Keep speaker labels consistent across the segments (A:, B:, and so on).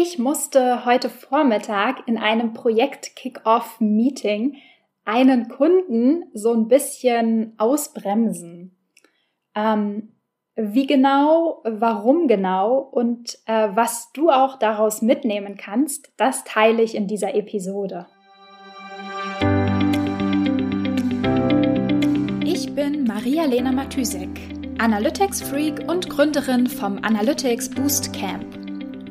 A: Ich musste heute Vormittag in einem Projekt-Kick-Off-Meeting einen Kunden so ein bisschen ausbremsen. Ähm, wie genau, warum genau und äh, was du auch daraus mitnehmen kannst, das teile ich in dieser Episode. Ich bin Maria-Lena Matysek, Analytics-Freak und Gründerin vom Analytics Boost Camp.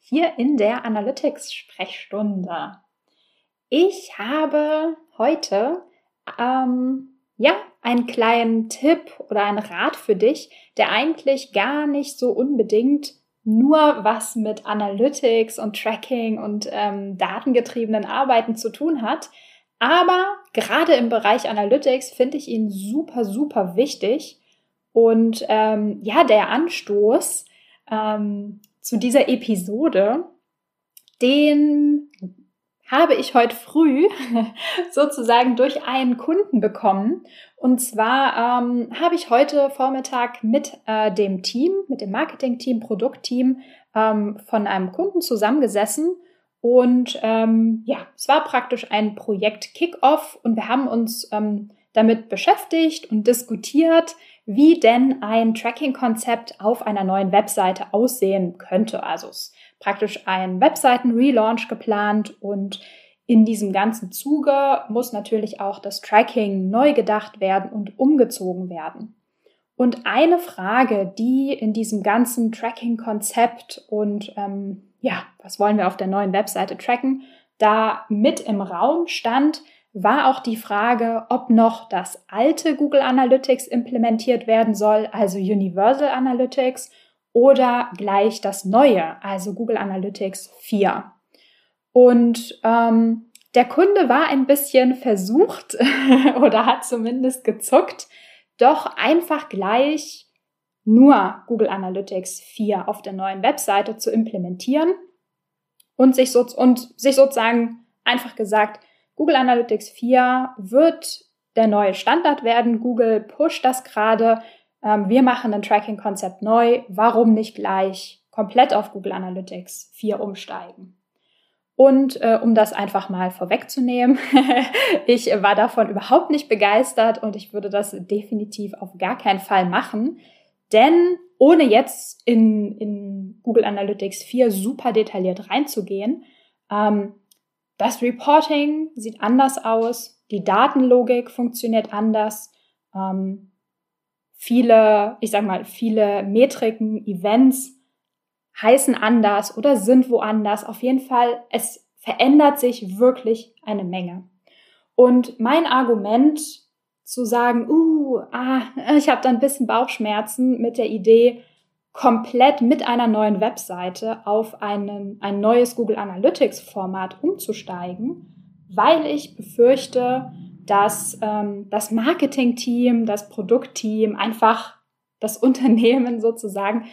A: hier in der Analytics-Sprechstunde. Ich habe heute ähm, ja einen kleinen Tipp oder einen Rat für dich, der eigentlich gar nicht so unbedingt nur was mit Analytics und Tracking und ähm, datengetriebenen Arbeiten zu tun hat. Aber gerade im Bereich Analytics finde ich ihn super, super wichtig. Und ähm, ja, der Anstoß, ähm, zu dieser Episode, den habe ich heute früh sozusagen durch einen Kunden bekommen. Und zwar ähm, habe ich heute Vormittag mit äh, dem Team, mit dem Marketing-Team, Produktteam ähm, von einem Kunden zusammengesessen. Und ähm, ja, es war praktisch ein Projekt Kickoff und wir haben uns ähm, damit beschäftigt und diskutiert, wie denn ein Tracking-Konzept auf einer neuen Webseite aussehen könnte. Also es ist praktisch ein Webseiten-Relaunch geplant und in diesem ganzen Zuge muss natürlich auch das Tracking neu gedacht werden und umgezogen werden. Und eine Frage, die in diesem ganzen Tracking-Konzept und ähm, ja, was wollen wir auf der neuen Webseite tracken, da mit im Raum stand, war auch die Frage, ob noch das alte Google Analytics implementiert werden soll, also Universal Analytics, oder gleich das neue, also Google Analytics 4. Und ähm, der Kunde war ein bisschen versucht oder hat zumindest gezuckt, doch einfach gleich nur Google Analytics 4 auf der neuen Webseite zu implementieren und sich, so, und sich sozusagen einfach gesagt, Google Analytics 4 wird der neue Standard werden. Google pusht das gerade. Ähm, wir machen ein Tracking-Konzept neu. Warum nicht gleich komplett auf Google Analytics 4 umsteigen? Und äh, um das einfach mal vorwegzunehmen, ich war davon überhaupt nicht begeistert und ich würde das definitiv auf gar keinen Fall machen. Denn ohne jetzt in, in Google Analytics 4 super detailliert reinzugehen, ähm, das Reporting sieht anders aus, die Datenlogik funktioniert anders. Ähm, viele, ich sag mal, viele Metriken, Events heißen anders oder sind woanders. Auf jeden Fall, es verändert sich wirklich eine Menge. Und mein Argument zu sagen, uh, ah, ich habe da ein bisschen Bauchschmerzen mit der Idee, komplett mit einer neuen Webseite auf einen, ein neues Google Analytics Format umzusteigen, weil ich befürchte, dass ähm, das Marketing-Team, das Produktteam, einfach das Unternehmen sozusagen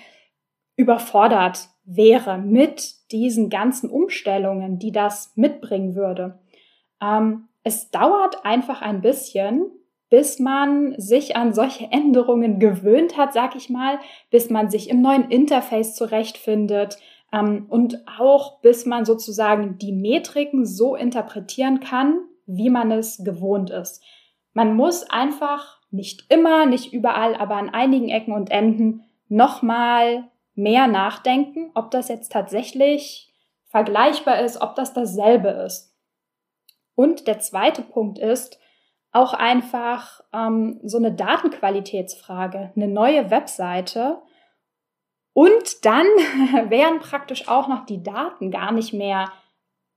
A: überfordert wäre mit diesen ganzen Umstellungen, die das mitbringen würde. Ähm, es dauert einfach ein bisschen, bis man sich an solche Änderungen gewöhnt hat, sag ich mal, bis man sich im neuen Interface zurechtfindet ähm, und auch bis man sozusagen die Metriken so interpretieren kann, wie man es gewohnt ist. Man muss einfach nicht immer, nicht überall, aber an einigen Ecken und Enden nochmal mehr nachdenken, ob das jetzt tatsächlich vergleichbar ist, ob das dasselbe ist. Und der zweite Punkt ist, auch einfach ähm, so eine Datenqualitätsfrage, eine neue Webseite. Und dann wären praktisch auch noch die Daten gar nicht mehr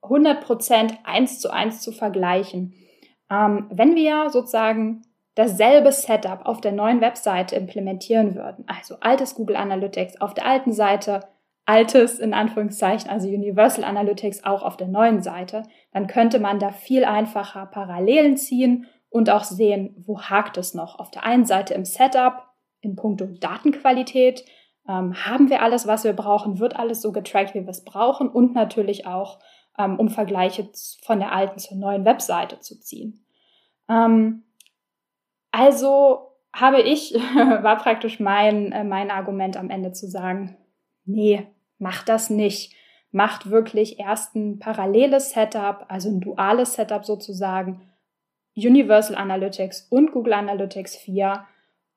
A: 100% eins zu eins zu vergleichen. Ähm, wenn wir sozusagen dasselbe Setup auf der neuen Webseite implementieren würden, also altes Google Analytics auf der alten Seite, altes, in Anführungszeichen, also Universal Analytics auch auf der neuen Seite, dann könnte man da viel einfacher Parallelen ziehen und auch sehen, wo hakt es noch. Auf der einen Seite im Setup, in puncto Datenqualität, ähm, haben wir alles, was wir brauchen, wird alles so getrackt, wie wir es brauchen und natürlich auch, ähm, um Vergleiche von der alten zur neuen Webseite zu ziehen. Ähm, also habe ich, war praktisch mein, äh, mein Argument am Ende zu sagen, nee, macht das nicht. Macht wirklich erst ein paralleles Setup, also ein duales Setup sozusagen, Universal Analytics und Google Analytics 4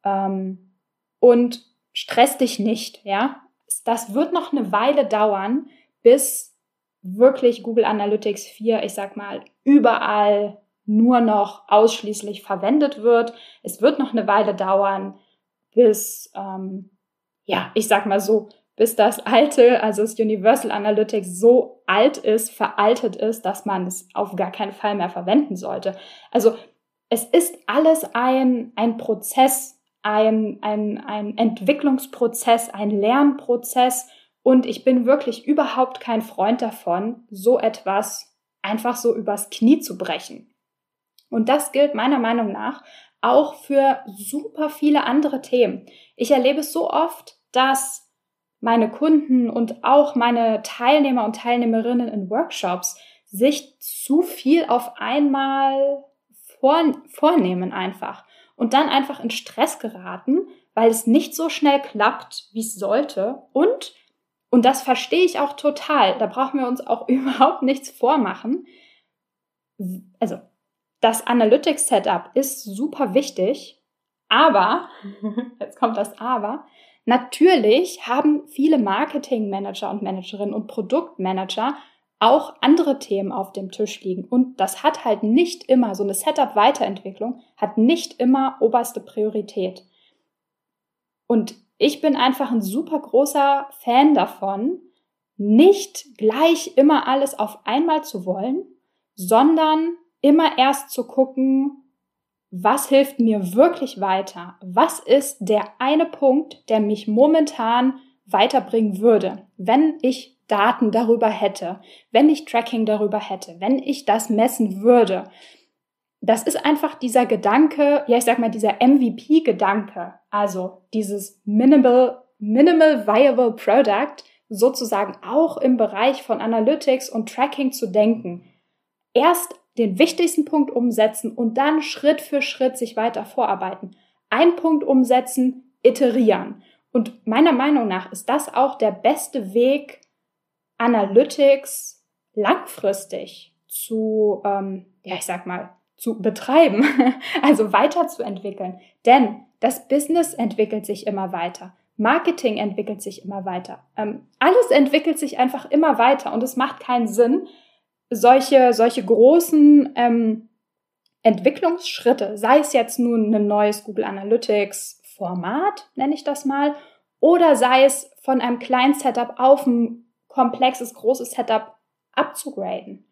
A: ähm, und stress dich nicht, ja. Das wird noch eine Weile dauern, bis wirklich Google Analytics 4, ich sag mal, überall nur noch ausschließlich verwendet wird. Es wird noch eine Weile dauern, bis, ähm, ja, ich sag mal so, bis das alte, also das Universal Analytics so alt ist, veraltet ist, dass man es auf gar keinen Fall mehr verwenden sollte. Also es ist alles ein, ein Prozess, ein, ein, ein Entwicklungsprozess, ein Lernprozess und ich bin wirklich überhaupt kein Freund davon, so etwas einfach so übers Knie zu brechen. Und das gilt meiner Meinung nach auch für super viele andere Themen. Ich erlebe es so oft, dass meine Kunden und auch meine Teilnehmer und Teilnehmerinnen in Workshops sich zu viel auf einmal vor, vornehmen einfach und dann einfach in Stress geraten, weil es nicht so schnell klappt, wie es sollte und und das verstehe ich auch total. Da brauchen wir uns auch überhaupt nichts vormachen. Also, das Analytics Setup ist super wichtig, aber, jetzt kommt das Aber, Natürlich haben viele Marketingmanager und Managerinnen und Produktmanager auch andere Themen auf dem Tisch liegen. Und das hat halt nicht immer, so eine Setup-Weiterentwicklung hat nicht immer oberste Priorität. Und ich bin einfach ein super großer Fan davon, nicht gleich immer alles auf einmal zu wollen, sondern immer erst zu gucken, was hilft mir wirklich weiter? Was ist der eine Punkt, der mich momentan weiterbringen würde, wenn ich Daten darüber hätte, wenn ich Tracking darüber hätte, wenn ich das messen würde? Das ist einfach dieser Gedanke, ja, ich sag mal, dieser MVP-Gedanke, also dieses Minimal, Minimal Viable Product sozusagen auch im Bereich von Analytics und Tracking zu denken. Erst den wichtigsten Punkt umsetzen und dann Schritt für Schritt sich weiter vorarbeiten. Ein Punkt umsetzen, iterieren. Und meiner Meinung nach ist das auch der beste Weg, Analytics langfristig zu, ähm, ja, ich sag mal, zu betreiben, also weiterzuentwickeln. Denn das Business entwickelt sich immer weiter. Marketing entwickelt sich immer weiter. Ähm, alles entwickelt sich einfach immer weiter und es macht keinen Sinn, solche, solche großen ähm, Entwicklungsschritte, sei es jetzt nun ein neues Google Analytics Format, nenne ich das mal, oder sei es von einem kleinen Setup auf ein komplexes, großes Setup abzugraden.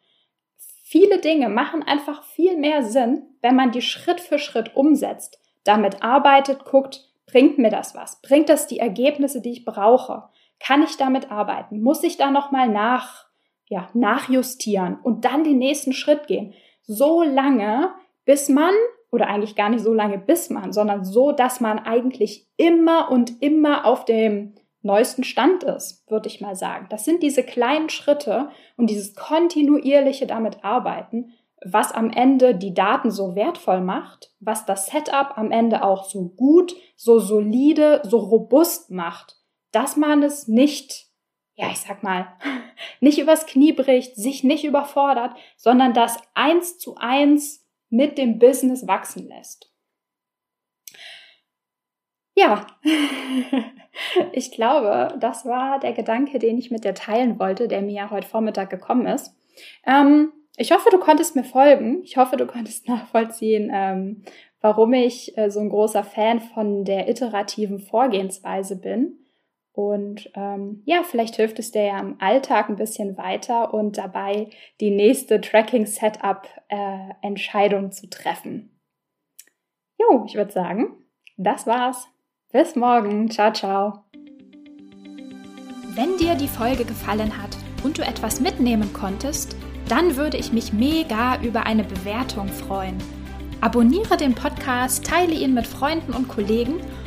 A: Viele Dinge machen einfach viel mehr Sinn, wenn man die Schritt für Schritt umsetzt, damit arbeitet, guckt, bringt mir das was? Bringt das die Ergebnisse, die ich brauche? Kann ich damit arbeiten? Muss ich da nochmal nach ja, nachjustieren und dann den nächsten Schritt gehen. So lange, bis man, oder eigentlich gar nicht so lange bis man, sondern so, dass man eigentlich immer und immer auf dem neuesten Stand ist, würde ich mal sagen. Das sind diese kleinen Schritte und dieses kontinuierliche damit arbeiten, was am Ende die Daten so wertvoll macht, was das Setup am Ende auch so gut, so solide, so robust macht, dass man es nicht ja, ich sag mal, nicht übers Knie bricht, sich nicht überfordert, sondern das eins zu eins mit dem Business wachsen lässt. Ja, ich glaube, das war der Gedanke, den ich mit dir teilen wollte, der mir heute Vormittag gekommen ist. Ähm, ich hoffe, du konntest mir folgen. Ich hoffe, du konntest nachvollziehen, ähm, warum ich äh, so ein großer Fan von der iterativen Vorgehensweise bin. Und ähm, ja, vielleicht hilft es dir ja im Alltag ein bisschen weiter und dabei die nächste Tracking-Setup-Entscheidung äh, zu treffen. Jo, ich würde sagen, das war's. Bis morgen. Ciao, ciao. Wenn dir die Folge gefallen hat und du etwas mitnehmen konntest, dann würde ich mich mega über eine Bewertung freuen. Abonniere den Podcast, teile ihn mit Freunden und Kollegen